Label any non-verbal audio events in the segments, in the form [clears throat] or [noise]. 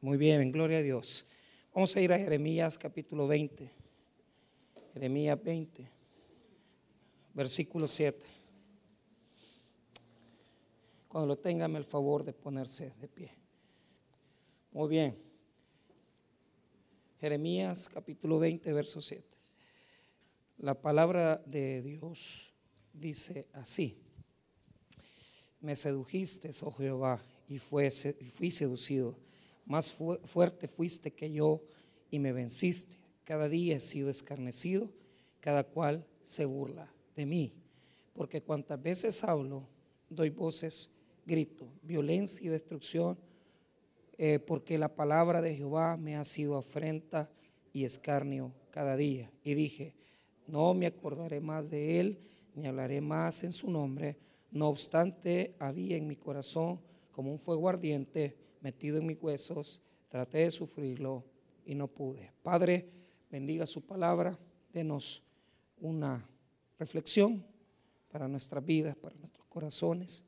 Muy bien, gloria a Dios. Vamos a ir a Jeremías capítulo 20. Jeremías 20, versículo 7. Cuando lo tengan, el favor de ponerse de pie. Muy bien. Jeremías capítulo 20, verso 7. La palabra de Dios dice así. Me sedujiste, oh Jehová, y, y fui seducido más fuerte fuiste que yo y me venciste. Cada día he sido escarnecido, cada cual se burla de mí. Porque cuantas veces hablo, doy voces, grito, violencia y destrucción, eh, porque la palabra de Jehová me ha sido afrenta y escarnio cada día. Y dije, no me acordaré más de él, ni hablaré más en su nombre. No obstante, había en mi corazón como un fuego ardiente metido en mis huesos, traté de sufrirlo y no pude. Padre, bendiga su palabra, denos una reflexión para nuestras vidas, para nuestros corazones.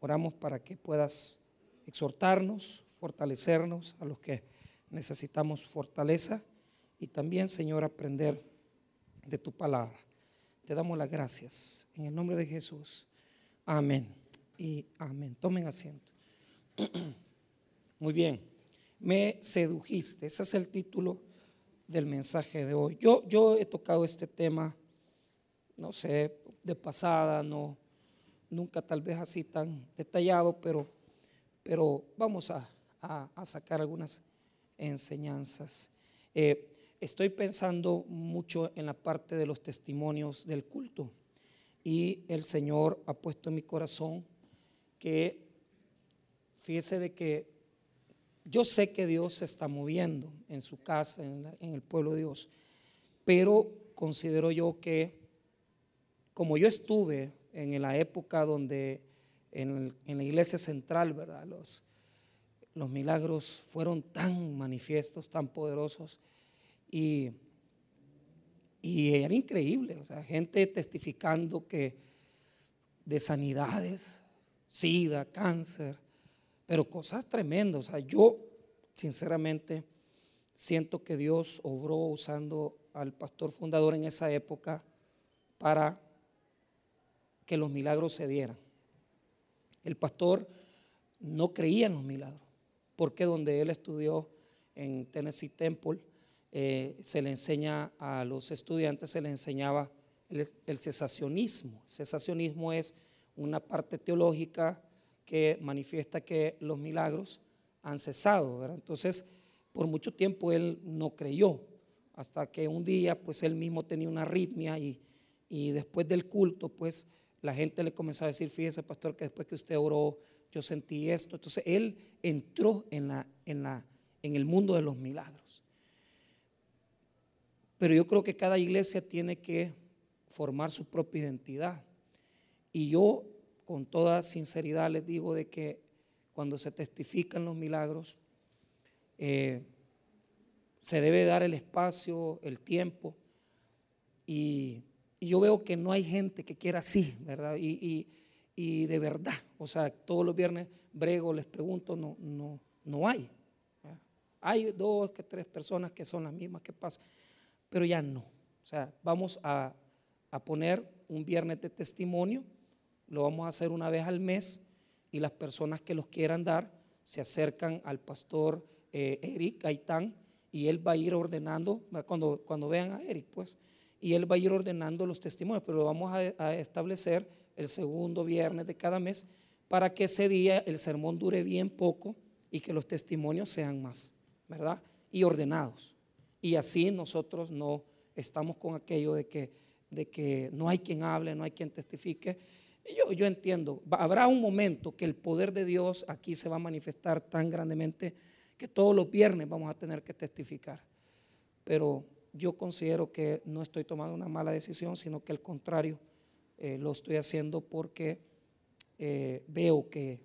Oramos para que puedas exhortarnos, fortalecernos a los que necesitamos fortaleza y también, Señor, aprender de tu palabra. Te damos las gracias. En el nombre de Jesús. Amén y amén. Tomen asiento. [clears throat] Muy bien, me sedujiste. Ese es el título del mensaje de hoy. Yo, yo he tocado este tema, no sé, de pasada, no, nunca tal vez así tan detallado, pero, pero vamos a, sacar algunas enseñanzas. Eh, estoy pensando mucho en la parte de los testimonios del culto y el Señor ha puesto en mi corazón que, fíjese de que yo sé que Dios se está moviendo en su casa, en, el pueblo de Dios, pero considero yo que como yo estuve en la época donde en, la iglesia central, ¿verdad? Los, los milagros fueron tan manifiestos, tan poderosos y, y era increíble, o sea, gente testificando que de sanidades, sida, cáncer, pero cosas tremendas. O sea, yo sinceramente siento que Dios obró usando al pastor fundador en esa época para que los milagros se dieran. El pastor no creía en los milagros, porque donde él estudió en Tennessee Temple, eh, se le enseña a los estudiantes, se le enseñaba el, el cesacionismo. Cesacionismo es una parte teológica que manifiesta que los milagros han cesado. Entonces, por mucho tiempo él no creyó, hasta que un día, pues él mismo tenía una arritmia y, y después del culto, pues la gente le comenzó a decir, fíjese pastor, que después que usted oró, yo sentí esto. Entonces él entró en, la, en, la, en el mundo de los milagros. Pero yo creo que cada iglesia tiene que formar su propia identidad. Y yo con toda sinceridad les digo de que cuando se testifican los milagros, eh, se debe dar el espacio, el tiempo. Y, yo veo que no hay gente que quiera así, ¿verdad? Y, de verdad, o sea, todos los viernes brego, les pregunto, no, no, no hay. Hay dos que tres personas que son las mismas que pasan, pero ya no. O sea, vamos a, a poner un viernes de testimonio lo vamos a hacer una vez al mes y las personas que los quieran dar se acercan al pastor eh, Eric Gaitán y él va a ir ordenando, cuando, cuando vean a Eric, pues, y él va a ir ordenando los testimonios, pero lo vamos a, establecer el segundo viernes de cada mes para que ese día el sermón dure bien poco y que los testimonios sean más, ¿verdad? Y ordenados. Y así nosotros no estamos con aquello de que, de que no hay quien hable, no hay quien testifique yo, yo entiendo, habrá un momento que el poder de Dios aquí se va a manifestar tan grandemente que todos los viernes vamos a tener que testificar. Pero yo considero que no estoy tomando una mala decisión, sino que al contrario, eh, lo estoy haciendo porque eh, veo que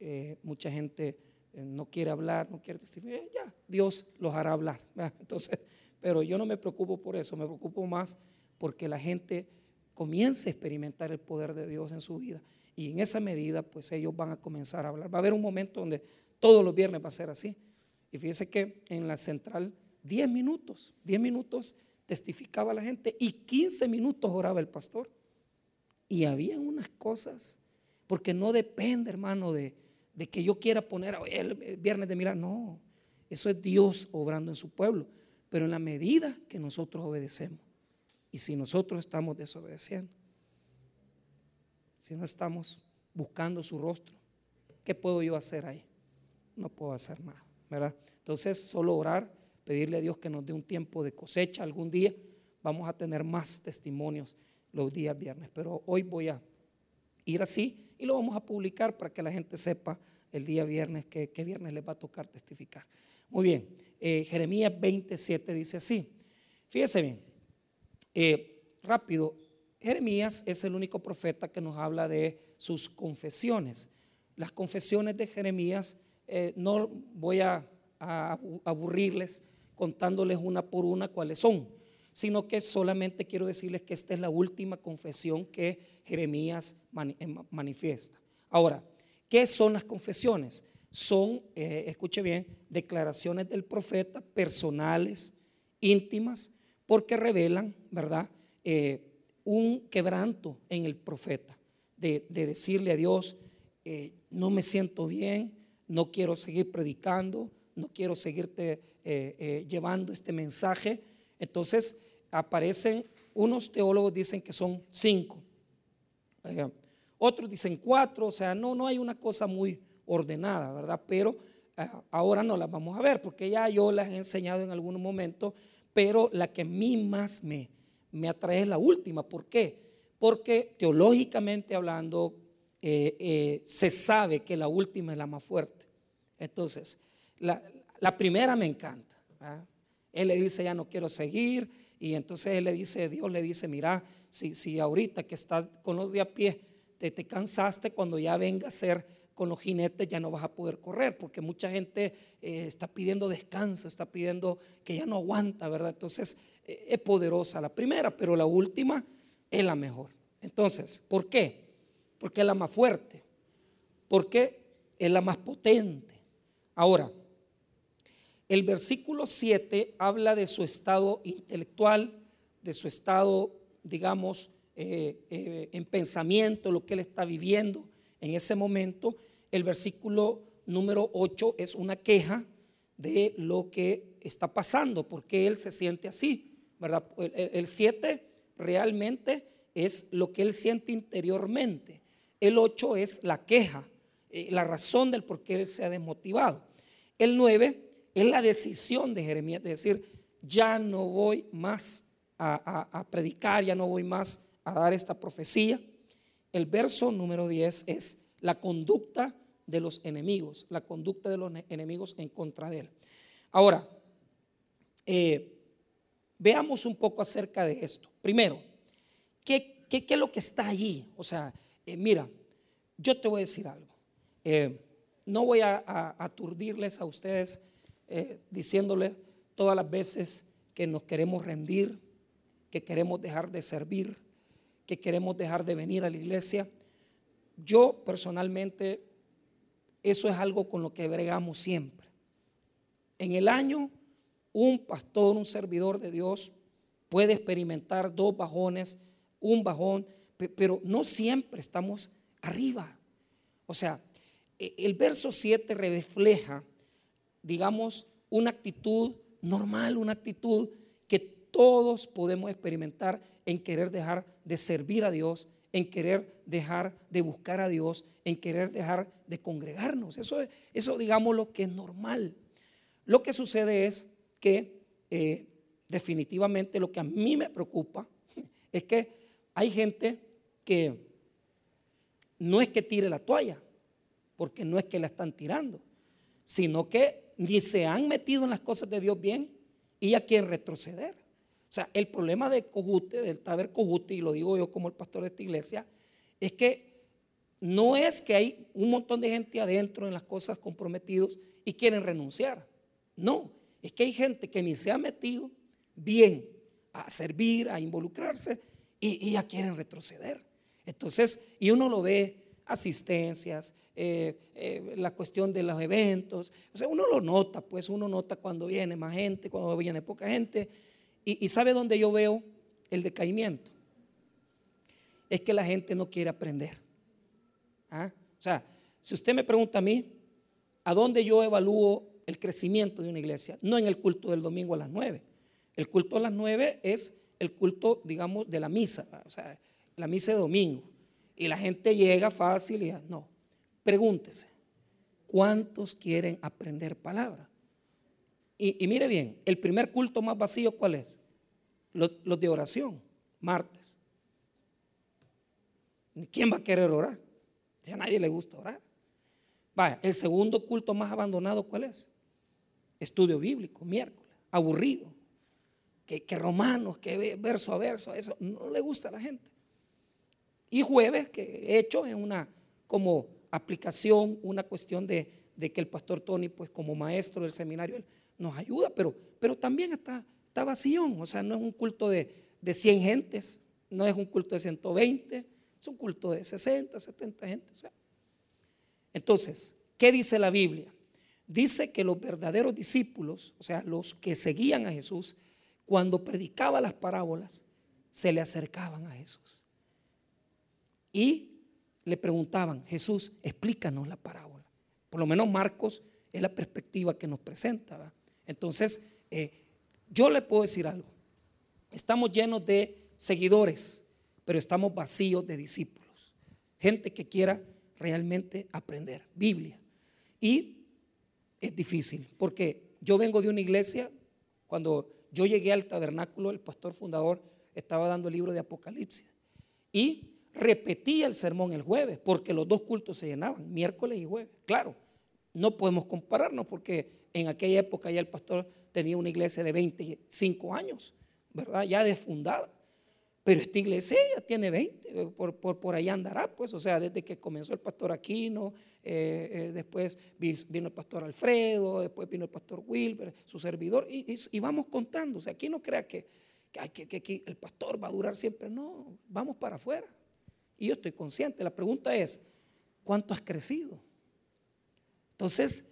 eh, mucha gente no quiere hablar, no quiere testificar. Ya, Dios los hará hablar. [laughs] Entonces, pero yo no me preocupo por eso, me preocupo más porque la gente comience a experimentar el poder de Dios en su vida. Y en esa medida, pues ellos van a comenzar a hablar. Va a haber un momento donde todos los viernes va a ser así. Y fíjese que en la central 10 minutos, 10 minutos testificaba la gente y 15 minutos oraba el pastor. Y había unas cosas, porque no depende, hermano, de, que yo quiera poner el, viernes de mirar, no, eso es Dios obrando en su pueblo, pero en la medida que nosotros obedecemos. Y si nosotros estamos desobedeciendo, si no estamos buscando su rostro, ¿qué puedo yo hacer ahí? No puedo hacer nada, ¿verdad? Entonces, solo orar, pedirle a Dios que nos dé un tiempo de cosecha algún día. Vamos a tener más testimonios los días viernes, pero hoy voy a ir así y lo vamos a publicar para que la gente sepa el día viernes que, viernes les va a tocar testificar. Muy bien, eh, Jeremías 27 dice así, fíjese bien, eh, rápido, Jeremías es el único profeta que nos habla de sus confesiones. Las confesiones de Jeremías, eh, no voy a, aburrirles contándoles una por una cuáles son, sino que solamente quiero decirles que esta es la última confesión que Jeremías eh, manifiesta. Ahora, ¿qué son las confesiones? Son, escuche bien, declaraciones del profeta personales, íntimas, porque revelan, ¿verdad? un quebranto en el profeta, de, decirle a Dios, eh, no me siento bien, no quiero seguir predicando, no quiero seguirte eh, eh, llevando este mensaje. Entonces aparecen, unos teólogos dicen que son cinco, otros dicen cuatro, o sea, no, no hay una cosa muy ordenada, ¿verdad? Pero ahora no las vamos a ver, porque ya yo las he enseñado en algún momento, pero la que a mí más me, me atrae la última. ¿Por qué? Porque teológicamente hablando, eh, eh, se sabe que la última es la más fuerte. Entonces, la, primera me encanta. Él le dice, ya no quiero seguir. Y entonces él le dice, Dios le dice, mira, si, si ahorita que estás con los de a pie, te, te cansaste, cuando ya venga a ser con los jinetes ya no vas a poder correr, porque mucha gente eh, está pidiendo descanso, está pidiendo que ya no aguanta, ¿verdad? Entonces, es poderosa la primera, pero la última es la mejor. Entonces, ¿por qué? Porque es la más fuerte, porque es la más potente. Ahora, el versículo 7 habla de su estado intelectual, de su estado, digamos, eh, eh, en pensamiento, lo que él está viviendo en ese momento. El versículo número 8 es una queja de lo que está pasando, porque él se siente así. ¿verdad? El 7 realmente es lo que él siente interiormente. El 8 es la queja, eh, la razón del por qué él se ha desmotivado. El 9 es la decisión de Jeremías de decir, ya no voy más a, predicar, ya no voy más a dar esta profecía. El verso número 10 es la conducta de los enemigos, la conducta de los enemigos en contra de él. Ahora, eh, Veamos un poco acerca de esto. Primero, ¿qué, es lo que está allí? O sea, eh, mira, yo te voy a decir algo. Eh, no voy a, aturdirles a ustedes diciéndoles todas las veces que nos queremos rendir, que queremos dejar de servir, que queremos dejar de venir a la iglesia. Yo personalmente, eso es algo con lo que bregamos siempre. En el año un pastor, un servidor de Dios puede experimentar dos bajones, un bajón, pero no siempre estamos arriba. O sea, e, el verso 7 refleja, digamos, una actitud normal, una actitud que todos podemos experimentar en querer dejar de servir a Dios, en querer dejar de buscar a Dios, en querer dejar de congregarnos. Eso, eso digamos lo que es normal. Lo que sucede es que eh, definitivamente lo que a mí me preocupa [laughs] es que hay gente que no es que tire la toalla, porque no es que la están tirando, sino que ni se han metido en las cosas de Dios bien y ya quieren retroceder. O sea, el problema de Cojute, del Taber Cojute, y lo digo yo como el pastor de esta iglesia, es que no es que hay un montón de gente adentro en las cosas comprometidos y quieren renunciar. No, es que hay gente que ni se ha metido bien a servir, a involucrarse y, ya quieren retroceder. Entonces, y uno lo ve asistencias, eh, eh, la cuestión de los eventos. O sea, uno lo nota, pues uno nota cuando viene más gente, cuando viene poca gente. Y, ¿sabe dónde yo veo el decaimiento? Es que la gente no quiere aprender. ¿Ah? O sea, si usted me pregunta a mí, ¿a dónde yo evalúo el crecimiento de una iglesia? No en el culto del domingo a las nueve. El culto a las nueve es el culto, digamos, de la misa, o sea, la misa de domingo. Y la gente llega fácil y no. Pregúntese, ¿cuántos quieren aprender palabra? Y, mire bien, el primer culto más vacío, ¿cuál es? Los, de oración, martes. ¿Quién va a querer orar? Si a nadie le gusta orar. Vaya, el segundo culto más abandonado, ¿cuál es? Estudio bíblico, miércoles, aburrido. Que, romanos, que verso a verso, eso no le gusta a la gente. Y jueves, que he hecho en una como aplicación, una cuestión de, que el pastor Tony, pues como maestro del seminario, nos ayuda, pero, pero también está, está vacío. O sea, no es un culto de, de 100 gentes, no es un culto de 120, es un culto de 60, 70 gentes. Entonces, ¿qué dice la Biblia? Dice que los verdaderos discípulos, o sea, los que seguían a Jesús, cuando predicaba las parábolas, se le acercaban a Jesús. Y le preguntaban, Jesús, explícanos la parábola. Por lo menos Marcos es la perspectiva que nos presenta. Entonces, eh, yo le puedo decir algo. Estamos llenos de seguidores, pero estamos vacíos de discípulos. Gente que quiera realmente aprender Biblia. Y es difícil, porque yo vengo de una iglesia, cuando yo llegué al tabernáculo, el pastor fundador estaba dando el libro de Apocalipsis. Y repetía el sermón el jueves, porque los dos cultos se llenaban, miércoles y jueves. Claro, no podemos compararnos porque en aquella época ya el pastor tenía una iglesia de 25 años, ¿verdad? Ya desfundada. Pero esta iglesia ya tiene 20, por, por, ahí andará, pues, o sea, desde que comenzó el pastor Aquino, eh, eh, después vino el pastor Alfredo, después vino el pastor Wilber, su servidor, y, vamos contando. O sea, aquí no crea que, que, que el pastor va a durar siempre, no, vamos para afuera. Y yo estoy consciente. La pregunta es, ¿cuánto has crecido? Entonces,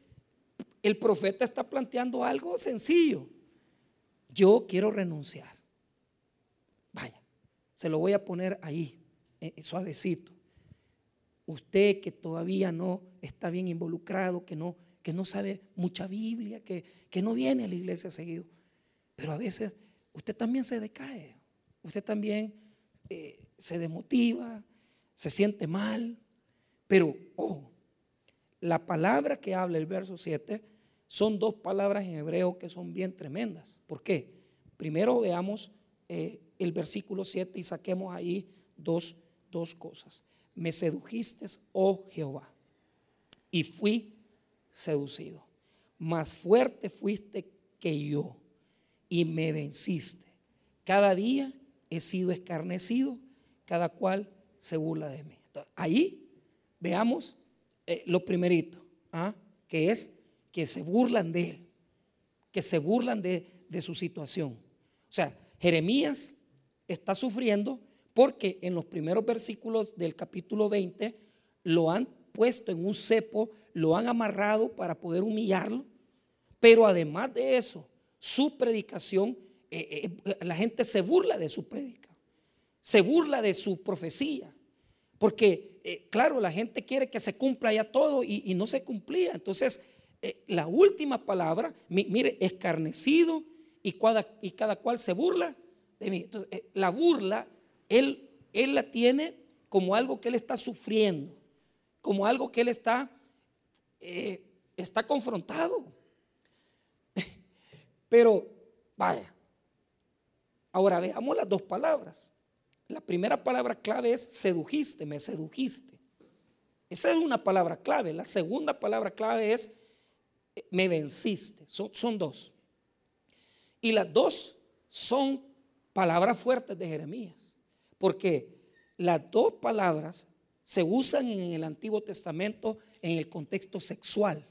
el profeta está planteando algo sencillo. Yo quiero renunciar. Vaya, se lo voy a poner ahí, eh, eh, suavecito. Usted que todavía no está bien involucrado, que no, que no sabe mucha Biblia, que, que no viene a la iglesia seguido, pero a veces usted también se decae, usted también eh, se desmotiva, se siente mal, pero, oh, la palabra que habla el verso 7 son dos palabras en hebreo que son bien tremendas. ¿Por qué? Primero veamos eh, el versículo 7 y saquemos ahí dos, dos cosas. Me sedujiste, oh Jehová, y fui seducido. Más fuerte fuiste que yo y me venciste. Cada día he sido escarnecido, cada cual se burla de mí. ahí veamos eh, lo primerito, ¿ah? que es que se burlan de él, que se burlan de, de su situación. O sea, Jeremías está sufriendo porque en los primeros versículos del capítulo 20 lo han puesto en un cepo, lo han amarrado para poder humillarlo, pero además de eso, su predicación, eh, eh, la gente se burla de su predica se burla de su profecía. Porque, eh, claro, la gente quiere que se cumpla ya todo y, no se cumplía. Entonces, eh, la última palabra, mire, escarnecido y cada, cual se burla de mí. Entonces, eh, la burla, él, él la tiene como algo que él está sufriendo, como algo que él está, está confrontado. [laughs] Pero, vaya, ahora veamos las dos palabras. La primera palabra clave es sedujiste, me sedujiste. Esa es una palabra clave. La segunda palabra clave es eh, me venciste. Son, son dos. Y las dos son palabras fuertes de Jeremías. Porque las dos palabras se usan en el Antiguo Testamento en el contexto sexual.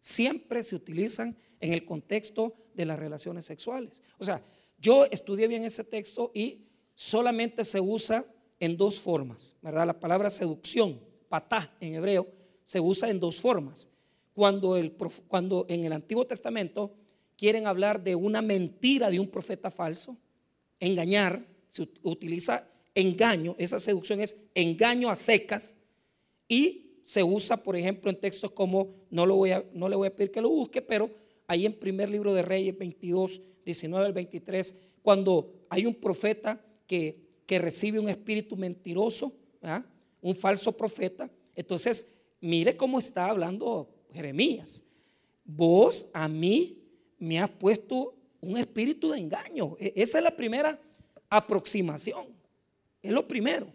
Siempre se utilizan en el contexto de las relaciones sexuales. O sea, yo estudié bien ese texto y solamente se usa en dos formas, ¿verdad? La palabra seducción, patá en hebreo, se usa en dos formas. Cuando, el, cuando en el Antiguo Testamento quieren hablar de una mentira de un profeta falso, engañar, se utiliza engaño, esa seducción es engaño a secas y se usa, por ejemplo, en textos como, no, lo voy a, no le voy a pedir que lo busque, pero ahí en primer libro de Reyes 22, 19 al 23, cuando hay un profeta que, recibe un espíritu mentiroso, un falso profeta, entonces mire cómo está hablando Jeremías. Vos a mí me has puesto un espíritu de engaño. E, esa es la primera aproximación. Es lo primero.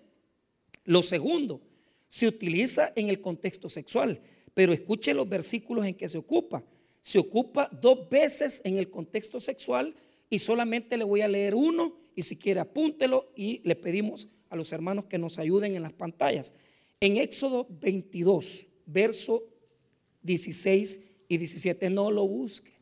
Lo segundo, se utiliza en el contexto sexual, pero escuche los versículos en que se ocupa. Se ocupa dos veces en el contexto sexual y solamente le voy a leer uno y si quiere apúntelo y le pedimos a los hermanos que nos ayuden en las pantallas. En Éxodo 22, verso 16 y 17, no lo busque,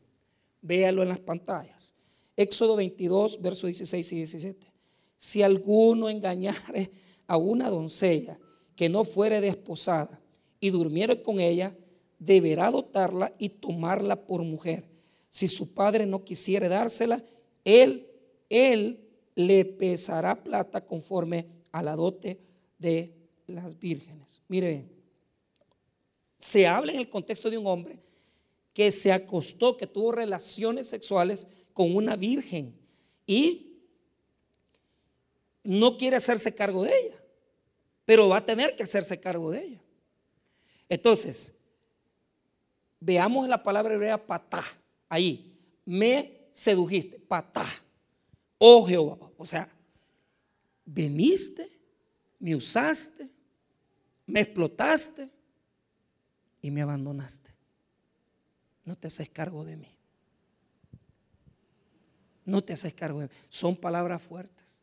véalo en las pantallas. Éxodo 22, verso 16 y 17. Si alguno engañare a una doncella que no fuere desposada y durmiere con ella, deberá dotarla y tomarla por mujer. Si su padre no quisiere dársela, él, él le pesará plata conforme a la dote de las vírgenes. Mire, se habla en el contexto de un hombre que se acostó, que tuvo relaciones sexuales con una virgen y no quiere hacerse cargo de ella, pero va a tener que hacerse cargo de ella. Entonces, veamos la palabra hebrea patá, ahí, me sedujiste, patá, oh Jehová, o sea, veniste, me usaste, me explotaste y me abandonaste. No te haces cargo de mí. No te haces cargo de mí. Son palabras fuertes.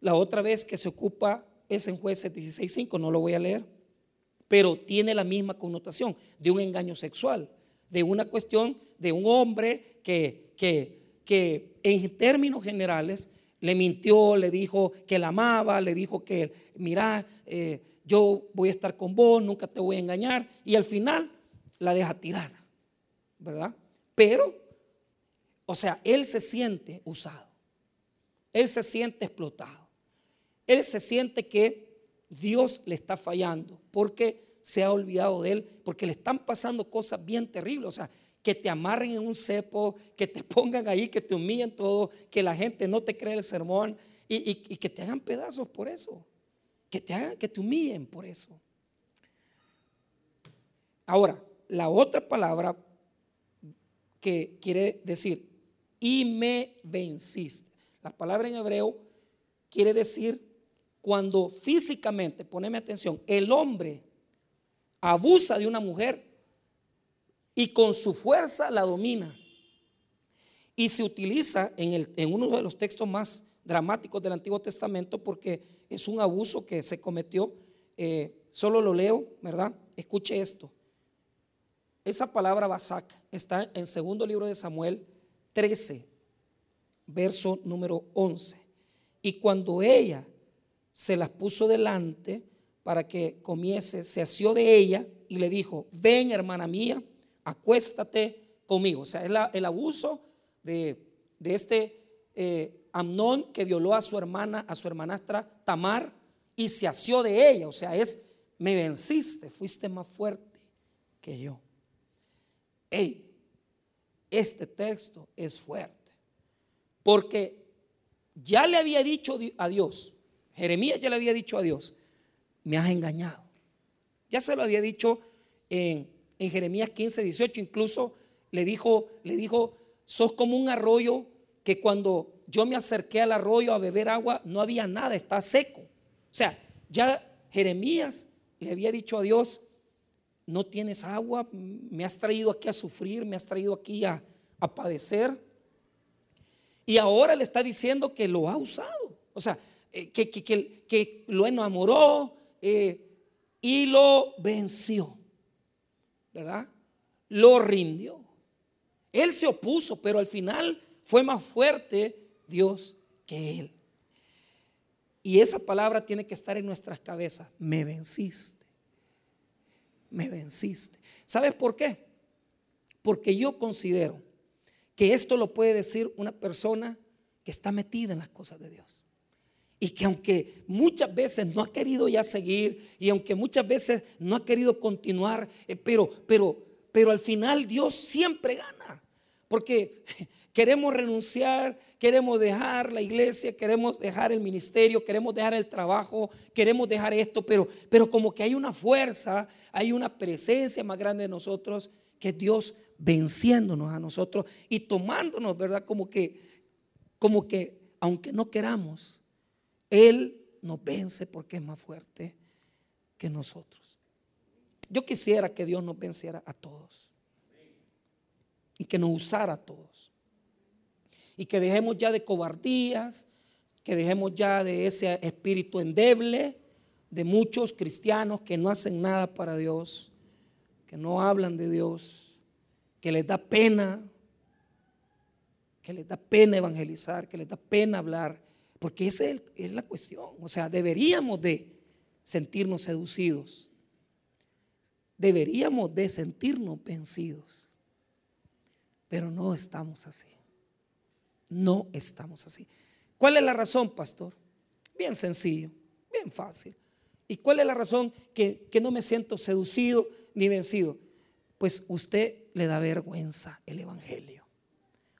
La otra vez que se ocupa es en jueces 16.5, no lo voy a leer, pero tiene la misma connotación de un engaño sexual, de una cuestión de un hombre que, que, que en términos generales le mintió, le dijo que la amaba, le dijo que, mira, eh, yo voy a estar con vos, nunca te voy a engañar, y al final la deja tirada, ¿verdad? Pero, o sea, él se siente usado, él se siente explotado, él se siente que Dios le está fallando porque se ha olvidado de él, porque le están pasando cosas bien terribles, o sea, que te amarren en un cepo, que te [laughs] pongan ahí, que te humillen todo, que la gente no te cree el sermón y, que te hagan pedazos por eso, que te hagan, que te humillen por eso. Ahora, la otra palabra que quiere decir, y me venciste. La palabra en hebreo quiere decir cuando físicamente, poneme atención, el hombre abusa de una mujer y con su fuerza la domina. Y se utiliza en, uno de los textos más dramáticos del Antiguo Testamento porque es un abuso que se cometió. Eh, solo lo leo, ¿verdad? Escuche esto. Esa palabra basak está en segundo libro de Samuel 13, verso número 11. Y cuando ella se las puso delante para que comiese, se asió de ella y le dijo, ven hermana mía, acuéstate conmigo. O sea, es el abuso de, este eh, Amnón que violó a su hermana, a su hermanastra Tamar y se asió de ella. O sea, es, me venciste, fuiste más fuerte que yo. Hey, este texto es fuerte. Porque ya le había dicho a Dios, Jeremías ya le había dicho a Dios, me has engañado. Ya se lo había dicho en en Jeremías 15, 18, incluso le dijo, le dijo, sos como un arroyo que cuando yo me acerqué al arroyo a beber agua no había nada, está seco. O sea, ya Jeremías le había dicho a Dios, no tienes agua, me has traído aquí a sufrir, me has traído aquí a, padecer. Y ahora le está diciendo que lo ha usado. O sea, eh, que, que, lo enamoró eh, y lo venció. ¿Verdad? Lo rindió. Él se opuso, pero al final fue más fuerte Dios que él. Y esa palabra tiene que estar en nuestras cabezas. Me venciste. me venciste. ¿Sabes por qué? Porque yo considero que esto lo puede decir una persona que está metida en las cosas de Dios. Y que aunque muchas veces no ha querido ya seguir y aunque muchas veces no ha querido continuar, eh, pero, pero, pero al final Dios siempre gana. Porque [laughs] queremos renunciar, queremos dejar la iglesia, queremos dejar el ministerio, queremos dejar el trabajo, queremos dejar esto, pero, pero como que hay una fuerza, hay una presencia más grande de nosotros que Dios venciéndonos a nosotros y tomándonos, ¿verdad? Como que, como que, aunque no queramos, Él nos vence porque es más fuerte que nosotros. Yo quisiera que Dios nos venciera a todos y que nos usara a todos. Y que dejemos ya de cobardías, que dejemos ya de ese espíritu endeble de muchos cristianos que no hacen nada para Dios, que no hablan de Dios, que les da pena, que les da pena evangelizar, que les da pena hablar, porque esa es la cuestión. O sea, deberíamos de sentirnos seducidos, deberíamos de sentirnos vencidos, pero no estamos así. No estamos así. ¿Cuál es la razón, pastor? Bien sencillo, bien fácil. ¿Y cuál es la razón que, que no me siento seducido ni vencido? Pues usted le da vergüenza el Evangelio.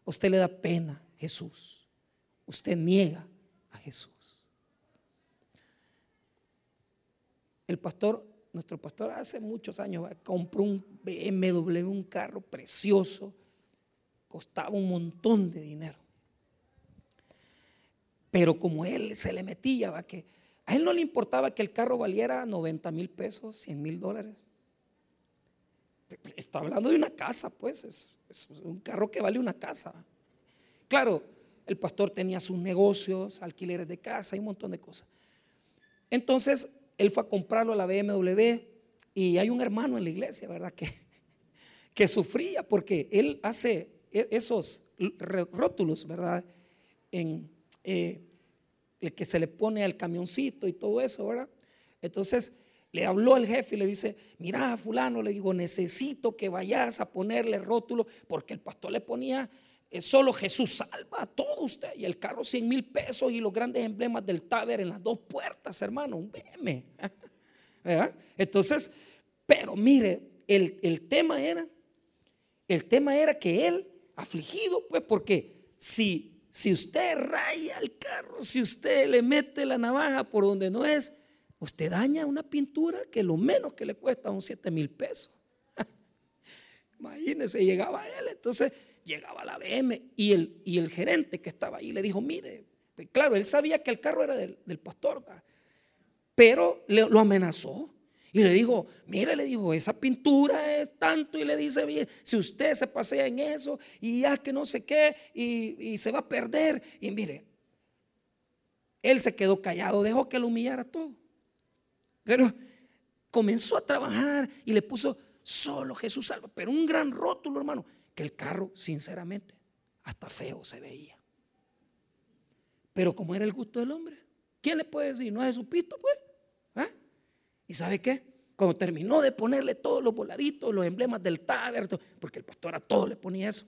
Usted le da pena Jesús. Usted niega a Jesús. El pastor, nuestro pastor hace muchos años compró un BMW, un carro precioso, costaba un montón de dinero. Pero como él se le metía, ¿va? que a él no le importaba que el carro valiera 90 mil pesos, 100 mil dólares. Está hablando de una casa, pues, es, un carro que vale una casa. Claro, el pastor tenía sus negocios, alquileres de casa y un montón de cosas. Entonces, él fue a comprarlo a la BMW y hay un hermano en la iglesia, ¿verdad? Que, [laughs] que sufría porque él hace e, esos rótulos, ¿verdad? En, eh, que se le pone al camioncito y todo eso, ¿verdad? Entonces, le habló el jefe y le dice, mira, fulano, le digo, necesito que vayas a ponerle rótulo, porque el pastor le ponía, solo Jesús salva a todo usted, y el carro 100 mil pesos y los grandes emblemas del Taber en las dos puertas, hermano, un BM. [laughs] Entonces, pero mire, el, el tema era, el tema era que él, afligido, pues, porque si, si usted raya el carro, si usted le mete la navaja por donde no es, Usted daña una pintura que lo menos que le cuesta un 7 mil pesos. [laughs] Imagínese, llegaba él, entonces llegaba la BM y el, y el gerente que estaba ahí le dijo, mire, pues claro, él sabía que el carro era del, pastor, pero lo amenazó. Y le dijo, mire, le dijo, esa pintura es tanto. Y le dice, bien, si usted se pasea en eso y ya que no sé qué, y, y, se va a perder. Y mire, él se quedó callado, dejó que lo humillara todo. Pero comenzó a trabajar y le puso solo Jesús salva. Pero un gran rótulo, hermano, que el carro, sinceramente, hasta feo se veía. Pero como era el gusto del hombre, ¿quién le puede decir? No es Jesucristo, pues. ¿Ah? ¿Y sabe qué? Cuando terminó de ponerle todos los voladitos, los emblemas del taber, porque el pastor a todo le ponía eso,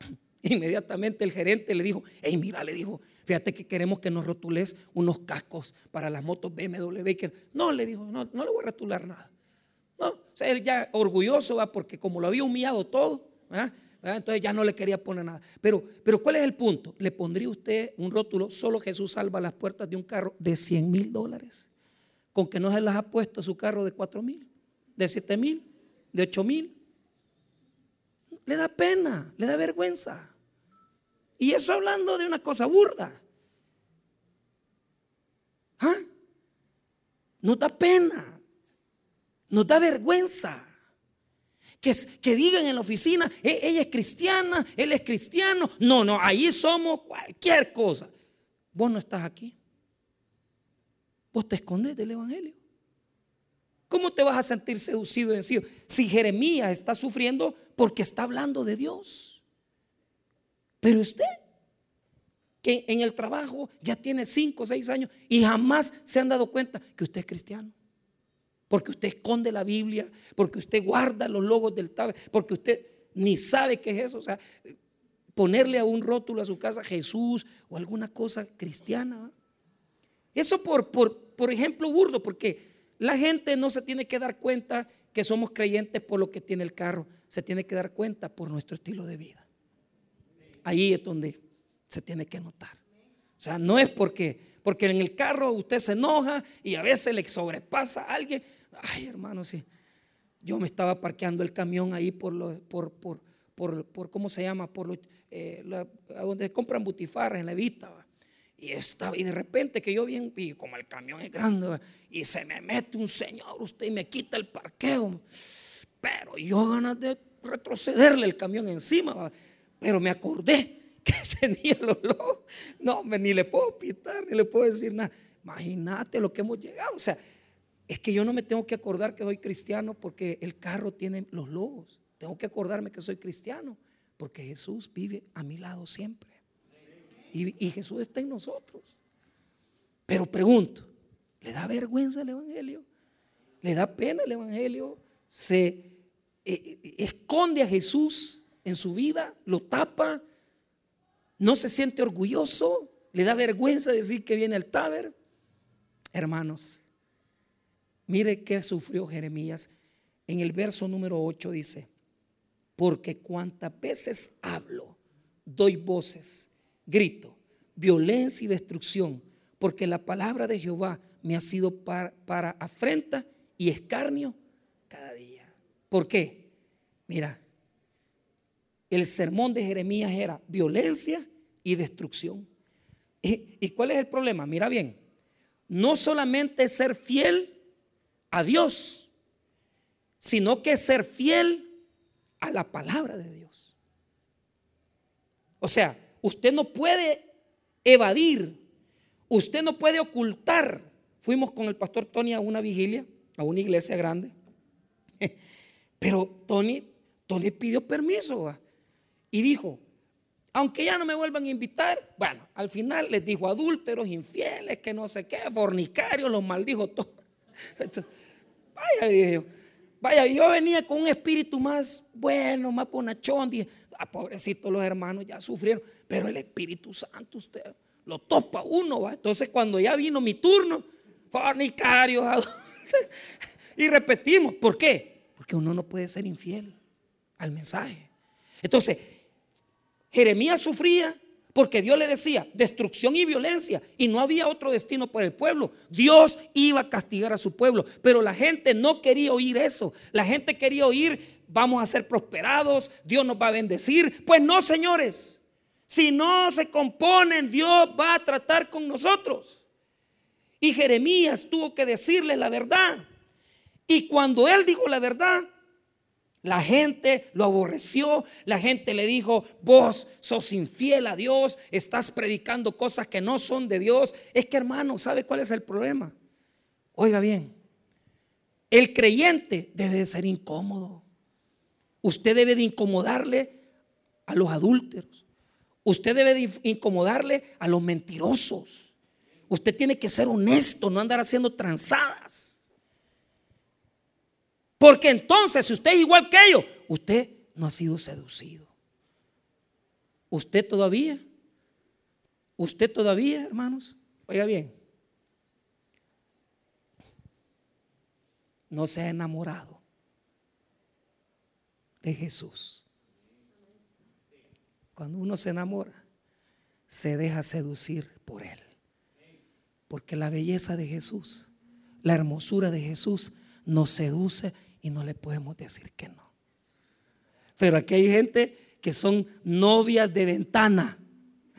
[clears throat] inmediatamente el gerente le dijo, hey, mira, le dijo, Fíjate que queremos que nos rotules unos cascos para las motos BMW. no, le dijo, no, no le voy a rotular nada. No, o sea, él ya orgulloso va porque como lo había humillado todo, entonces ya no le quería poner nada. Pero, pero ¿cuál es el punto? ¿Le pondría usted un rótulo? Solo Jesús salva las puertas de un carro de 100 mil dólares. Con que no se las ha puesto su carro de 4 mil, de 7 mil, de 8 mil. Le da pena, le da vergüenza. Y eso hablando de una cosa burda. ¿Ah? Nos da pena, nos da vergüenza. Que, que, digan en la oficina, e, ella es cristiana, él es cristiano. No, no, ahí somos cualquier cosa. Vos no estás aquí. Vos te escondes del Evangelio. ¿Cómo te vas a sentir seducido y vencido si Jeremías está sufriendo porque está hablando de Dios? Pero usted, que en el trabajo ya tiene cinco o seis años y jamás se han dado cuenta que usted es cristiano. Porque usted esconde la Biblia, porque usted guarda los logos del tabernáculo, porque usted ni sabe qué es eso. O sea, ponerle a un rótulo a su casa Jesús o alguna cosa cristiana. Eso por, por, por ejemplo burdo, porque la gente no se tiene que dar cuenta que somos creyentes por lo que tiene el carro, se tiene que dar cuenta por nuestro estilo de vida. Ahí es donde se tiene que notar. O sea, no es porque, porque en el carro usted se enoja y a veces le sobrepasa a alguien. Ay, hermano, sí. Yo me estaba parqueando el camión ahí por, lo, por, por, por, ¿cómo se llama? Por eh, donde compran butifarras en la vista. Y, estaba, y de repente que yo bien, y como el camión es grande, y se me mete un señor, usted y me quita el parqueo. Pero yo ganas de retrocederle el camión encima, pero me acordé [laughs] que tenía los lobos. No, ni le puedo pitar, ni le puedo decir nada. Imagínate lo que hemos llegado. O sea, es que yo no me tengo que acordar que soy cristiano porque el carro tiene los lobos. Tengo que acordarme que soy cristiano porque Jesús vive a mi lado siempre. Y, Jesús está en nosotros. Pero pregunto, ¿le da vergüenza el Evangelio? ¿Le da pena el Evangelio? ¿Se eh, eh, esconde a Jesús en su vida? ¿Lo tapa? ¿No se siente orgulloso? ¿Le da vergüenza decir que viene al taber? Hermanos, mire qué sufrió Jeremías. En el verso número 8 dice, porque cuantas veces hablo, doy voces grito, violencia y destrucción, porque la palabra de Jehová me ha sido para, afrenta y escarnio cada día. ¿Por qué? Mira, el sermón de Jeremías era violencia y destrucción. ¿Y, [laughs] ¿Y, cuál es el problema? Mira bien, no solamente ser fiel a Dios, sino que ser fiel a la palabra de Dios. O sea, Usted no puede evadir, usted no puede ocultar. Fuimos con el pastor Tony a una vigilia, a una iglesia grande. [laughs] Pero Tony, Tony pidió permiso y dijo, aunque ya no me vuelvan a invitar, bueno, al final les dijo adúlteros, infieles, que no sé qué, fornicarios, los maldijo todos. [laughs] vaya, dije yo, vaya, yo venía con un espíritu más bueno, más bonachón, dije, ah, pobrecitos los hermanos ya sufrieron. Pero el Espíritu Santo usted lo topa uno. Entonces cuando ya vino mi turno, fornicarios, [laughs] y repetimos. ¿Por qué? Porque uno no puede ser infiel al mensaje. Entonces, Jeremías sufría porque Dios le decía destrucción y violencia y no había otro destino para el pueblo. Dios iba a castigar a su pueblo, pero la gente no quería oír eso. La gente quería oír vamos a ser prosperados, Dios nos va a bendecir. Pues no, señores. Si no se componen, Dios va a tratar con nosotros. Y Jeremías tuvo que decirle la verdad. Y cuando él dijo la verdad, la gente lo aborreció, la gente le dijo, vos sos infiel a Dios, estás predicando cosas que no son de Dios. Es que hermano, ¿sabe cuál es el problema? Oiga bien, el creyente debe de ser incómodo. Usted debe de incomodarle a los adúlteros. Usted debe incomodarle a los mentirosos. Usted tiene que ser honesto, no andar haciendo tranzadas. Porque entonces, si usted es igual que ellos, usted no ha sido seducido. Usted todavía, usted todavía, hermanos, oiga bien, no se ha enamorado de Jesús. Cuando uno se enamora, se deja seducir por Él. Porque la belleza de Jesús, la hermosura de Jesús nos seduce y no le podemos decir que no. Pero aquí hay gente que son novias de ventana.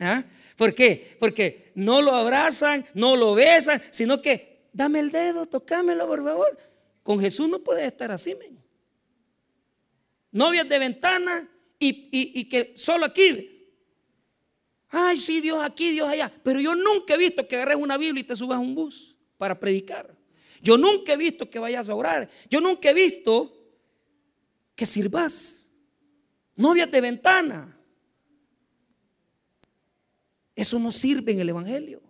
¿ah? ¿Por qué? Porque no lo abrazan, no lo besan, sino que dame el dedo, tocámelo por favor. Con Jesús no puede estar así, men. Novias de ventana, y, que solo aquí. Ay, sí, Dios aquí, Dios allá. Pero yo nunca he visto que agarres una Biblia y te subas a un bus para predicar. Yo nunca he visto que vayas a orar. Yo nunca he visto que sirvas. Novias de ventana. Eso no sirve en el Evangelio.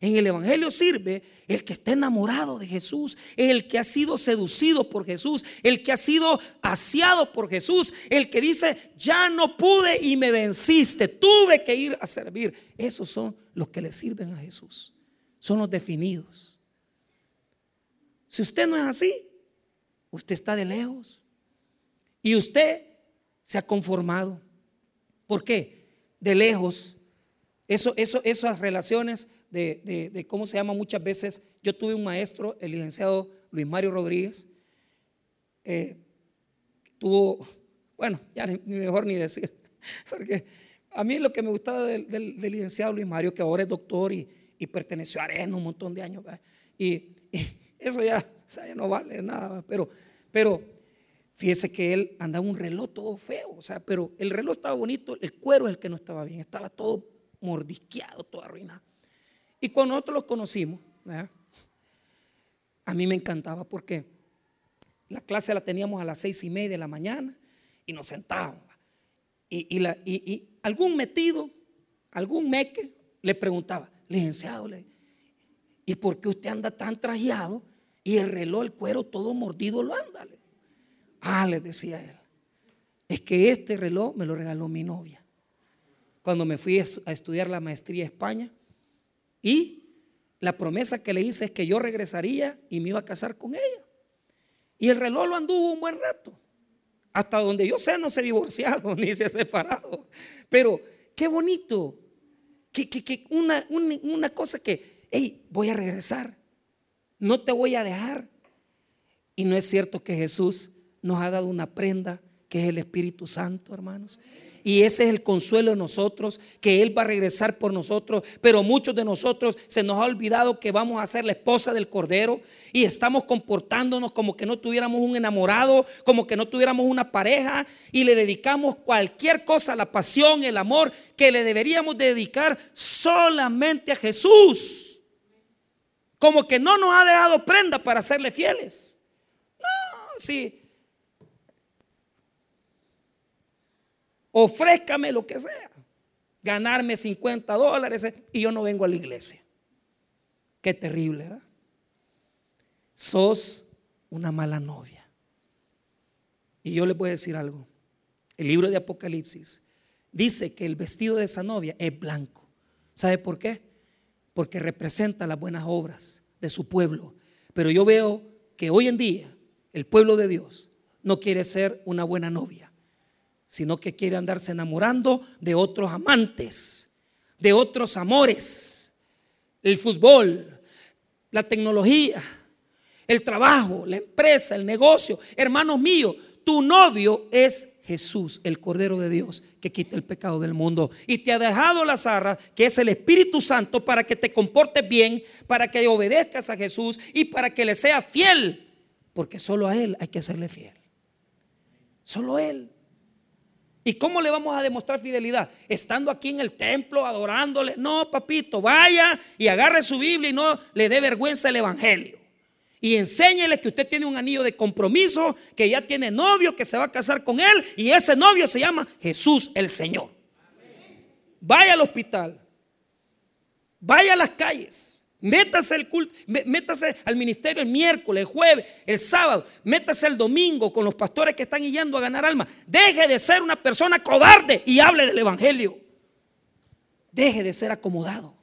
En el Evangelio sirve el que está enamorado de Jesús, el que ha sido seducido por Jesús, el que ha sido asiado por Jesús, el que dice, ya no pude y me venciste, tuve que ir a servir. Esos son los que le sirven a Jesús, son los definidos. Si usted no es así, usted está de lejos y usted se ha conformado. ¿Por qué? De lejos. Eso, eso, esas relaciones de, cómo se llama muchas veces. Yo tuve un maestro, el licenciado Luis Mario Rodríguez. Eh, tuvo, bueno, ya ni, mejor ni decir, [laughs] porque a mí lo que me gustaba del, licenciado Luis Mario, que ahora es doctor y, perteneció a Arena un montón de años, y, eso ya, ya, no vale nada, pero, pero Fíjese que él andaba un reloj todo feo, o sea, pero el reloj estaba bonito, el cuero es el que no estaba bien, estaba todo mordisqueado, todo arruinado. Y cuando nosotros los conocimos, a mí me encantaba porque la clase la teníamos a las seis y media de la mañana y nos sentábamos. Y, la, y, algún metido, algún meque, le preguntaba, licenciado, ¿y por qué usted anda tan trajeado y el reloj, el cuero todo mordido lo anda? Ah, le decía él, es que este reloj me lo regaló mi novia. Cuando me fui a estudiar la maestría en España y la promesa que le hice es que yo regresaría y me iba a casar con ella. Y el reloj lo anduvo un buen rato. Hasta donde yo sé no se ha divorciado [laughs] ni se ha separado. Pero qué bonito. Que, que, una, una, una cosa que, hey, voy a regresar. No te voy a dejar. Y no es cierto que Jesús nos ha dado una prenda que es el Espíritu Santo, hermanos. Y ese es el consuelo de nosotros, que Él va a regresar por nosotros. Pero muchos de nosotros se nos ha olvidado que vamos a ser la esposa del Cordero y estamos comportándonos como que no tuviéramos un enamorado, como que no tuviéramos una pareja y le dedicamos cualquier cosa, la pasión, el amor, que le deberíamos dedicar solamente a Jesús. Como que no nos ha dejado prenda para serle fieles. No, sí Ofrézcame lo que sea. Ganarme 50 dólares y yo no vengo a la iglesia. Qué terrible, ¿verdad? Sos una mala novia. Y yo le voy a decir algo. El libro de Apocalipsis dice que el vestido de esa novia es blanco. ¿Sabe por qué? Porque representa las buenas obras de su pueblo. Pero yo veo que hoy en día el pueblo de Dios no quiere ser una buena novia sino que quiere andarse enamorando de otros amantes, de otros amores, el fútbol, la tecnología, el trabajo, la empresa, el negocio. Hermanos míos, tu novio es Jesús, el Cordero de Dios, que quita el pecado del mundo. Y te ha dejado la zarra, que es el Espíritu Santo, para que te comportes bien, para que obedezcas a Jesús y para que le seas fiel. Porque solo a Él hay que serle fiel. Solo Él. ¿Y cómo le vamos a demostrar fidelidad? Estando aquí en el templo, adorándole. No, papito, vaya y agarre su Biblia y no le dé vergüenza el Evangelio. Y enséñele que usted tiene un anillo de compromiso, que ya tiene novio, que se va a casar con él. Y ese novio se llama Jesús el Señor. Vaya al hospital. Vaya a las calles. Métase el culto, métase al ministerio el miércoles, el jueves, el sábado, métase el domingo con los pastores que están yendo a ganar alma. Deje de ser una persona cobarde y hable del evangelio. Deje de ser acomodado.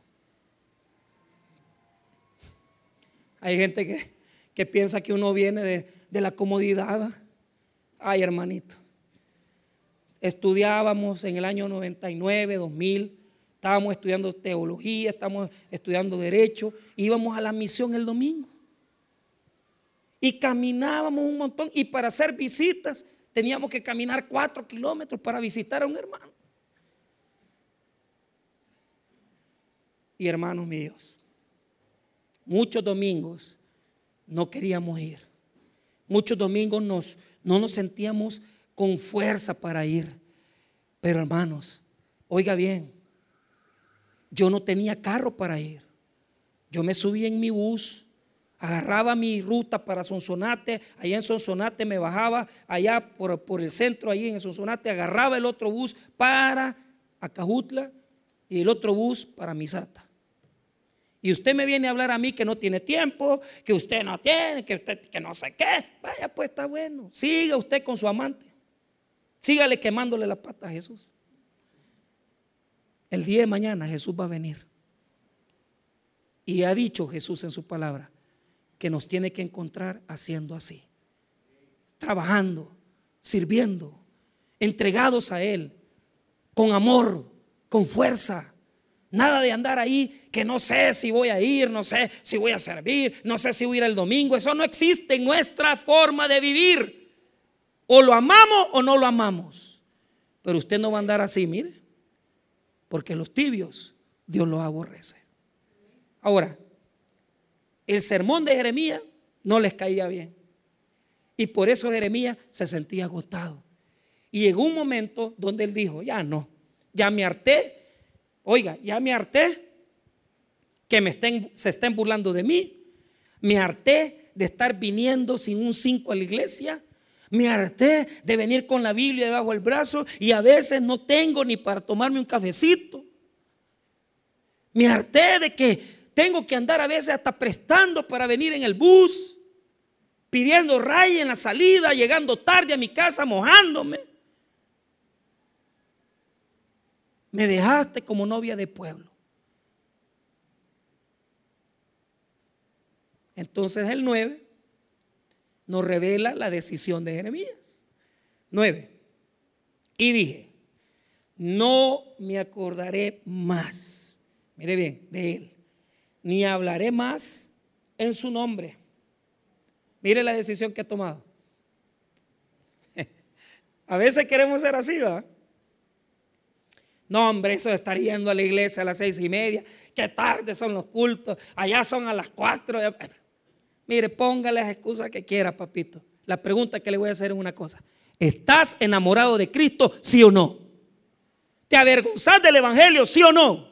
Hay gente que, que piensa que uno viene de, de la comodidad. Ay, hermanito. Estudiábamos en el año 99, 2000 estábamos estudiando teología, estábamos estudiando derecho, íbamos a la misión el domingo. Y caminábamos un montón y para hacer visitas teníamos que caminar cuatro kilómetros para visitar a un hermano. Y hermanos míos, muchos domingos no queríamos ir. Muchos domingos nos, no nos sentíamos con fuerza para ir. Pero hermanos, oiga bien, yo no tenía carro para ir. Yo me subí en mi bus, agarraba mi ruta para Sonsonate, allá en Sonsonate me bajaba, allá por, el centro, ahí en Sonsonate, agarraba el otro bus para Acajutla y el otro bus para Misata. Y usted me viene a hablar a mí que no tiene tiempo, que usted no tiene, que usted que no sé qué. Vaya, pues está bueno. Siga usted con su amante. Sígale quemándole la pata a Jesús. El día de mañana Jesús va a venir. Y ha dicho Jesús en su palabra que nos tiene que encontrar haciendo así. Trabajando, sirviendo, entregados a Él, con amor, con fuerza. Nada de andar ahí que no sé si voy a ir, no sé si voy a servir, no sé si voy a ir el domingo. Eso no existe en nuestra forma de vivir. O lo amamos o no lo amamos. Pero usted no va a andar así, mire. Porque los tibios Dios los aborrece. Ahora, el sermón de Jeremías no les caía bien. Y por eso Jeremías se sentía agotado. Y llegó un momento donde él dijo, ya no, ya me harté. Oiga, ya me harté que me estén, se estén burlando de mí. Me harté de estar viniendo sin un cinco a la iglesia. Me harté de venir con la Biblia debajo del brazo y a veces no tengo ni para tomarme un cafecito. Me harté de que tengo que andar a veces hasta prestando para venir en el bus, pidiendo raya en la salida, llegando tarde a mi casa, mojándome. Me dejaste como novia de pueblo. Entonces el 9 nos revela la decisión de Jeremías. 9. Y dije, no me acordaré más, mire bien, de él, ni hablaré más en su nombre. Mire la decisión que ha tomado. [laughs] A veces queremos ser así, ¿verdad? No, hombre, eso de estar yendo a la iglesia a las seis y media. Qué tarde son los cultos. Allá son a las cuatro. Mire, póngale las excusas que quiera, papito. La pregunta que le voy a hacer es una cosa. ¿Estás enamorado de Cristo, sí o no? ¿Te avergonzás del Evangelio, sí o no?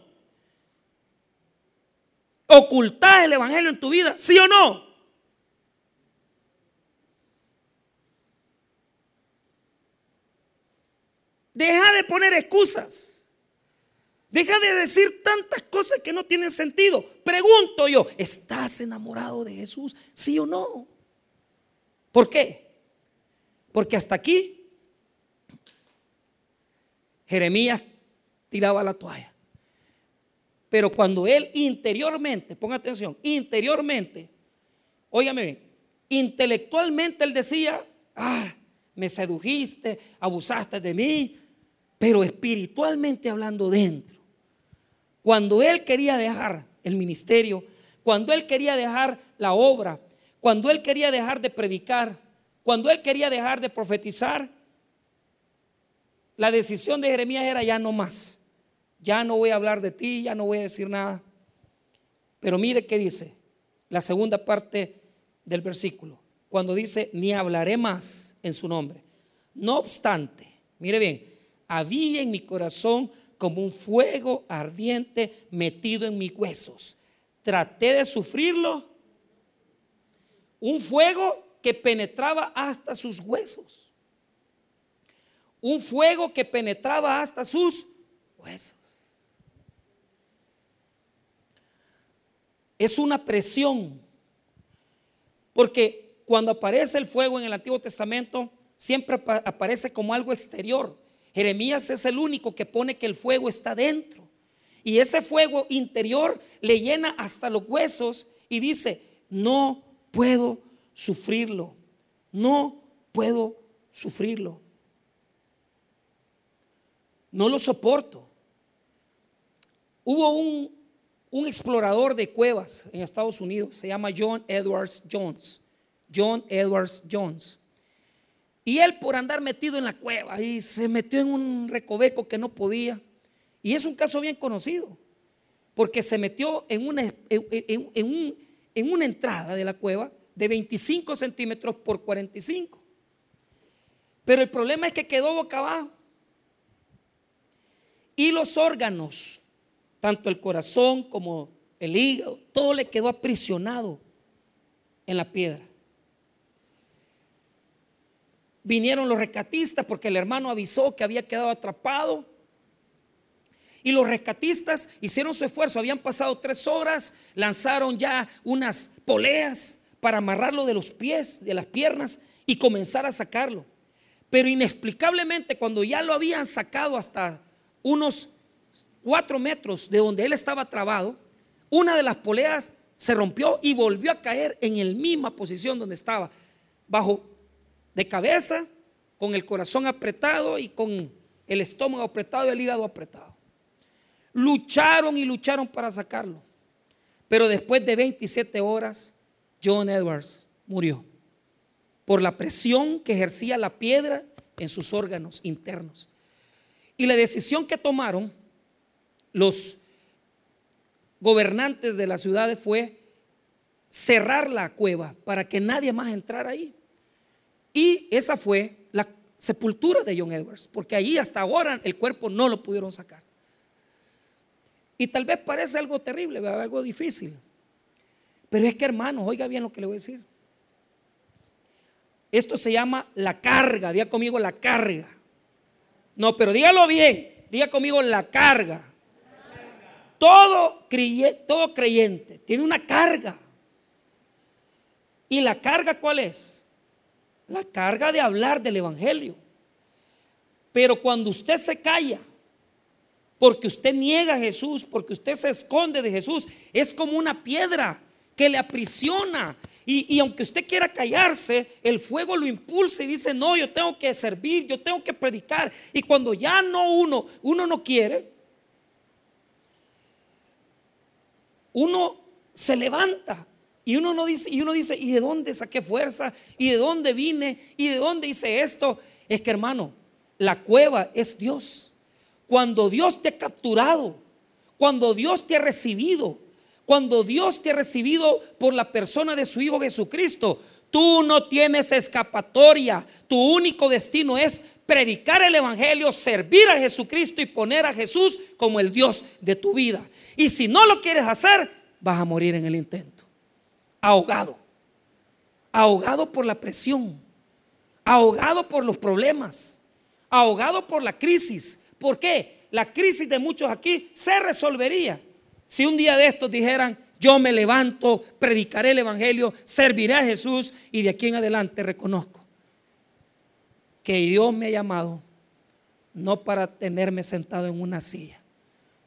¿Ocultás el Evangelio en tu vida, sí o no? Deja de poner excusas. Deja de decir tantas cosas que no tienen sentido. Pregunto yo, ¿estás enamorado de Jesús? ¿Sí o no? ¿Por qué? Porque hasta aquí Jeremías tiraba la toalla. Pero cuando él interiormente, ponga atención, interiormente, óigame bien, intelectualmente él decía, ah, me sedujiste, abusaste de mí, pero espiritualmente hablando dentro cuando él quería dejar el ministerio, cuando él quería dejar la obra, cuando él quería dejar de predicar, cuando él quería dejar de profetizar, la decisión de Jeremías era ya no más. Ya no voy a hablar de ti, ya no voy a decir nada. Pero mire qué dice la segunda parte del versículo. Cuando dice, ni hablaré más en su nombre. No obstante, mire bien, había en mi corazón como un fuego ardiente metido en mis huesos. Traté de sufrirlo. Un fuego que penetraba hasta sus huesos. Un fuego que penetraba hasta sus huesos. Es una presión. Porque cuando aparece el fuego en el Antiguo Testamento, siempre aparece como algo exterior. Jeremías es el único que pone que el fuego está dentro. Y ese fuego interior le llena hasta los huesos y dice, no puedo sufrirlo. No puedo sufrirlo. No lo soporto. Hubo un, un explorador de cuevas en Estados Unidos, se llama John Edwards Jones. John Edwards Jones. Y él por andar metido en la cueva y se metió en un recoveco que no podía. Y es un caso bien conocido, porque se metió en una, en, una entrada de la cueva de 25 centímetros por 45. Pero el problema es que quedó boca abajo. Y los órganos, tanto el corazón como el hígado, todo le quedó aprisionado en la piedra. Vinieron los recatistas porque el hermano avisó que había quedado atrapado. Y los rescatistas hicieron su esfuerzo, habían pasado tres horas, lanzaron ya unas poleas para amarrarlo de los pies, de las piernas y comenzar a sacarlo. Pero inexplicablemente cuando ya lo habían sacado hasta unos cuatro metros de donde él estaba trabado, una de las poleas se rompió y volvió a caer en la misma posición donde estaba, bajo de cabeza, con el corazón apretado y con el estómago apretado y el hígado apretado. Lucharon y lucharon para sacarlo. Pero después de 27 horas, John Edwards murió por la presión que ejercía la piedra en sus órganos internos. Y la decisión que tomaron los gobernantes de las ciudades fue cerrar la cueva para que nadie más entrara ahí. Y esa fue la sepultura de John Edwards, porque allí hasta ahora el cuerpo no lo pudieron sacar. Y tal vez parece algo terrible, algo difícil. Pero es que hermanos, oiga bien lo que le voy a decir. Esto se llama la carga, diga conmigo la carga. No, pero dígalo bien, diga conmigo la carga. Todo, todo creyente tiene una carga. ¿Y la carga cuál es? La carga de hablar del Evangelio. Pero cuando usted se calla, porque usted niega a Jesús, porque usted se esconde de Jesús, es como una piedra que le aprisiona. Y, aunque usted quiera callarse, el fuego lo impulsa y dice, no, yo tengo que servir, yo tengo que predicar. Y cuando ya no uno, uno no quiere, uno se levanta y uno no dice, y uno dice, ¿y de dónde saqué fuerza? ¿Y de dónde vine? ¿Y de dónde hice esto? Es que hermano, la cueva es Dios. Cuando Dios te ha capturado, cuando Dios te ha recibido, cuando Dios te ha recibido por la persona de su Hijo Jesucristo, tú no tienes escapatoria. Tu único destino es predicar el Evangelio, servir a Jesucristo y poner a Jesús como el Dios de tu vida. Y si no lo quieres hacer, vas a morir en el intento. Ahogado. Ahogado por la presión. Ahogado por los problemas. Ahogado por la crisis. ¿Por qué? La crisis de muchos aquí se resolvería si un día de estos dijeran, yo me levanto, predicaré el Evangelio, serviré a Jesús y de aquí en adelante reconozco que Dios me ha llamado no para tenerme sentado en una silla,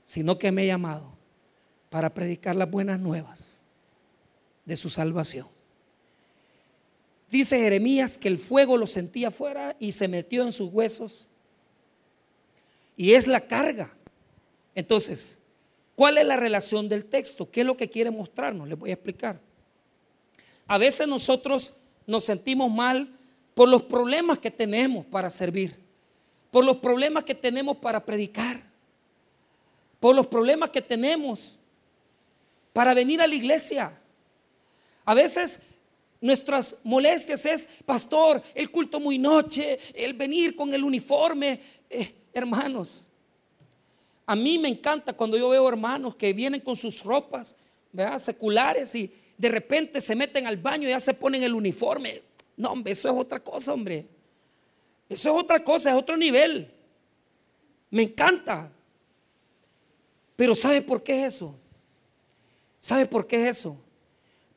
sino que me ha llamado para predicar las buenas nuevas de su salvación. Dice Jeremías que el fuego lo sentía afuera y se metió en sus huesos. Y es la carga. Entonces, ¿Cuál es la relación del texto? ¿Qué es lo que quiere mostrarnos? Les voy a explicar. A veces nosotros nos sentimos mal por los problemas que tenemos para servir, por los problemas que tenemos para predicar, por los problemas que tenemos para venir a la iglesia. A veces nuestras molestias es, pastor, el culto muy noche, el venir con el uniforme. Eh, hermanos, a mí me encanta cuando yo veo hermanos que vienen con sus ropas ¿verdad? seculares y de repente se meten al baño y ya se ponen el uniforme. No, hombre, eso es otra cosa, hombre. Eso es otra cosa, es otro nivel. Me encanta. Pero ¿sabe por qué es eso? ¿Sabe por qué es eso?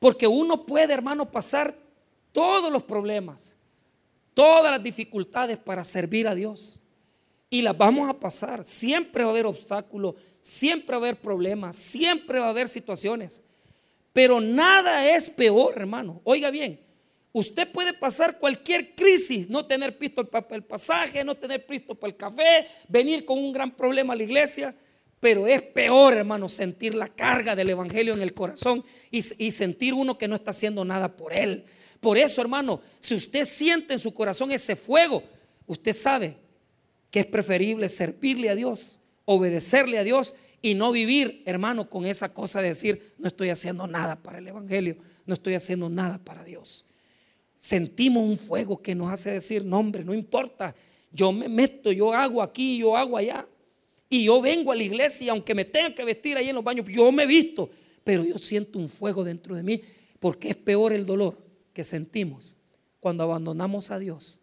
Porque uno puede, hermano, pasar todos los problemas, todas las dificultades para servir a Dios y las vamos a pasar. Siempre va a haber obstáculos, siempre va a haber problemas, siempre va a haber situaciones. Pero nada es peor, hermano. Oiga bien, usted puede pasar cualquier crisis, no tener pisto para el pasaje, no tener pisto para el café, venir con un gran problema a la iglesia. Pero es peor, hermano, sentir la carga del Evangelio en el corazón y, sentir uno que no está haciendo nada por él. Por eso, hermano, si usted siente en su corazón ese fuego, usted sabe que es preferible servirle a Dios, obedecerle a Dios y no vivir, hermano, con esa cosa de decir, no estoy haciendo nada para el Evangelio, no estoy haciendo nada para Dios. Sentimos un fuego que nos hace decir, no hombre, no importa, yo me meto, yo hago aquí, yo hago allá. Y yo vengo a la iglesia, aunque me tenga que vestir ahí en los baños, yo me visto, pero yo siento un fuego dentro de mí, porque es peor el dolor que sentimos cuando abandonamos a Dios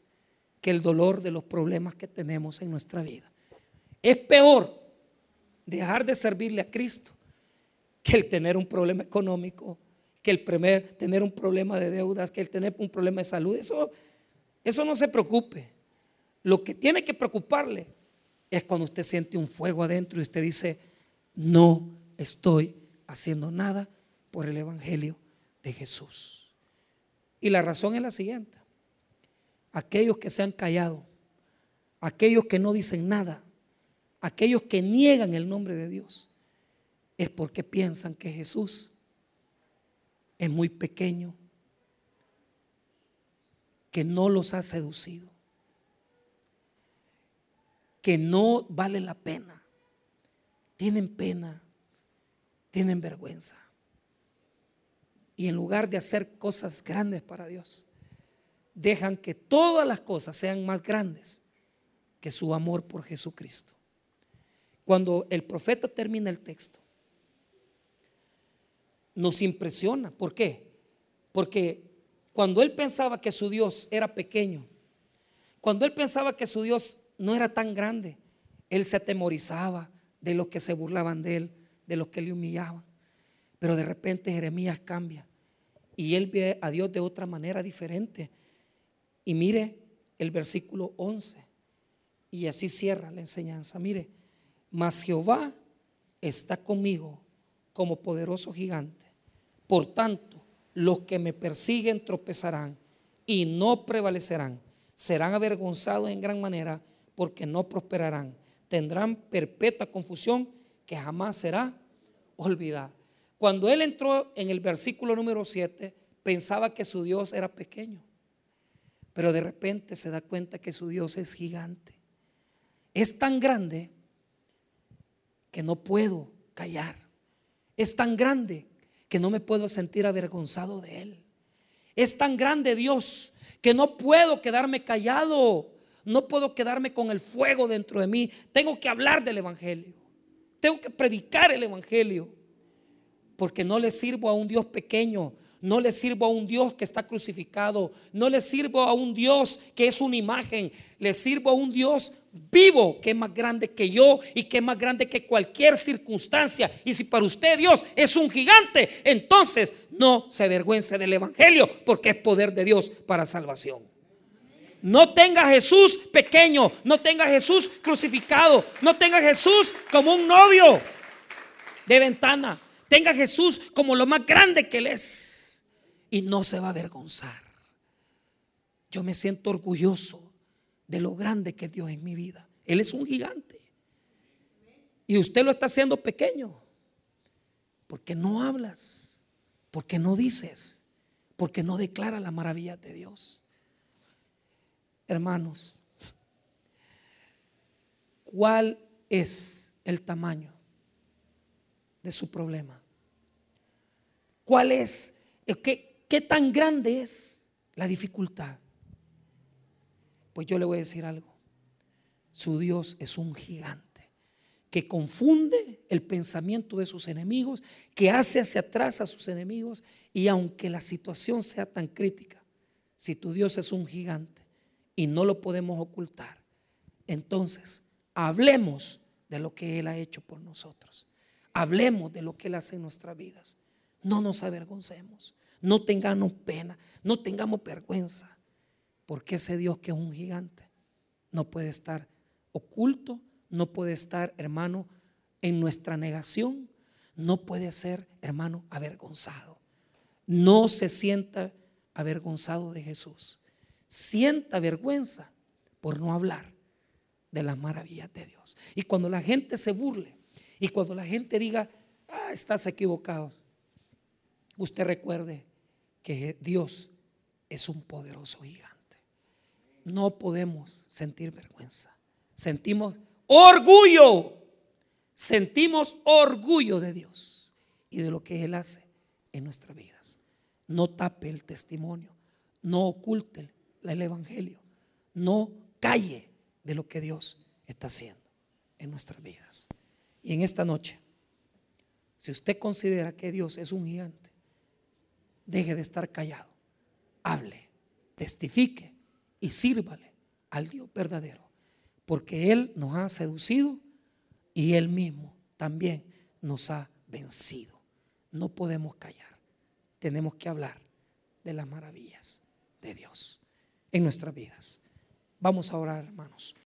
que el dolor de los problemas que tenemos en nuestra vida. Es peor dejar de servirle a Cristo que el tener un problema económico, que el primer, tener un problema de deudas, que el tener un problema de salud. Eso, eso no se preocupe. Lo que tiene que preocuparle es cuando usted siente un fuego adentro y usted dice, no estoy haciendo nada por el Evangelio de Jesús. Y la razón es la siguiente. Aquellos que se han callado, aquellos que no dicen nada, aquellos que niegan el nombre de Dios, es porque piensan que Jesús es muy pequeño, que no los ha seducido, que no vale la pena. Tienen pena, tienen vergüenza. Y en lugar de hacer cosas grandes para Dios, dejan que todas las cosas sean más grandes que su amor por Jesucristo. Cuando el profeta termina el texto, nos impresiona. ¿Por qué? Porque cuando él pensaba que su Dios era pequeño, cuando él pensaba que su Dios no era tan grande, él se atemorizaba de los que se burlaban de él, de los que le humillaban. Pero de repente Jeremías cambia y él ve a Dios de otra manera diferente. Y mire el versículo 11. Y así cierra la enseñanza. Mire, mas Jehová está conmigo como poderoso gigante. Por tanto, los que me persiguen tropezarán y no prevalecerán. Serán avergonzados en gran manera porque no prosperarán. Tendrán perpetua confusión que jamás será olvidada. Cuando él entró en el versículo número 7, pensaba que su Dios era pequeño. Pero de repente se da cuenta que su Dios es gigante. Es tan grande que no puedo callar. Es tan grande que no me puedo sentir avergonzado de Él. Es tan grande Dios que no puedo quedarme callado. No puedo quedarme con el fuego dentro de mí. Tengo que hablar del Evangelio. Tengo que predicar el Evangelio. Porque no le sirvo a un Dios pequeño. No le sirvo a un Dios que está crucificado. No le sirvo a un Dios que es una imagen. Le sirvo a un Dios vivo que es más grande que yo y que es más grande que cualquier circunstancia. Y si para usted Dios es un gigante, entonces no se avergüence del Evangelio porque es poder de Dios para salvación. No tenga Jesús pequeño, no tenga Jesús crucificado, no tenga Jesús como un novio de ventana. Tenga Jesús como lo más grande que Él es. Y no se va a avergonzar. Yo me siento orgulloso de lo grande que es Dios en mi vida. Él es un gigante. Y usted lo está haciendo pequeño. Porque no hablas. Porque no dices. Porque no declara la maravilla de Dios. Hermanos, ¿cuál es el tamaño de su problema? ¿Cuál es? ¿Qué, qué tan grande es la dificultad? Pues yo le voy a decir algo. Su Dios es un gigante que confunde el pensamiento de sus enemigos, que hace hacia atrás a sus enemigos y aunque la situación sea tan crítica, si tu Dios es un gigante y no lo podemos ocultar, entonces hablemos de lo que Él ha hecho por nosotros. Hablemos de lo que Él hace en nuestras vidas. No nos avergoncemos, no tengamos pena, no tengamos vergüenza. Porque ese Dios que es un gigante no puede estar oculto, no puede estar, hermano, en nuestra negación, no puede ser, hermano, avergonzado. No se sienta avergonzado de Jesús. Sienta vergüenza por no hablar de las maravillas de Dios. Y cuando la gente se burle y cuando la gente diga, ah, estás equivocado, usted recuerde que Dios es un poderoso gigante no podemos sentir vergüenza. Sentimos orgullo. Sentimos orgullo de Dios y de lo que Él hace en nuestras vidas. No tape el testimonio. No oculte el Evangelio. No calle de lo que Dios está haciendo en nuestras vidas. Y en esta noche, si usted considera que Dios es un gigante, deje de estar callado. Hable, testifique y sírvale al Dios verdadero, porque Él nos ha seducido y Él mismo también nos ha vencido. No podemos callar. Tenemos que hablar de las maravillas de Dios en nuestras vidas. Vamos a orar, hermanos.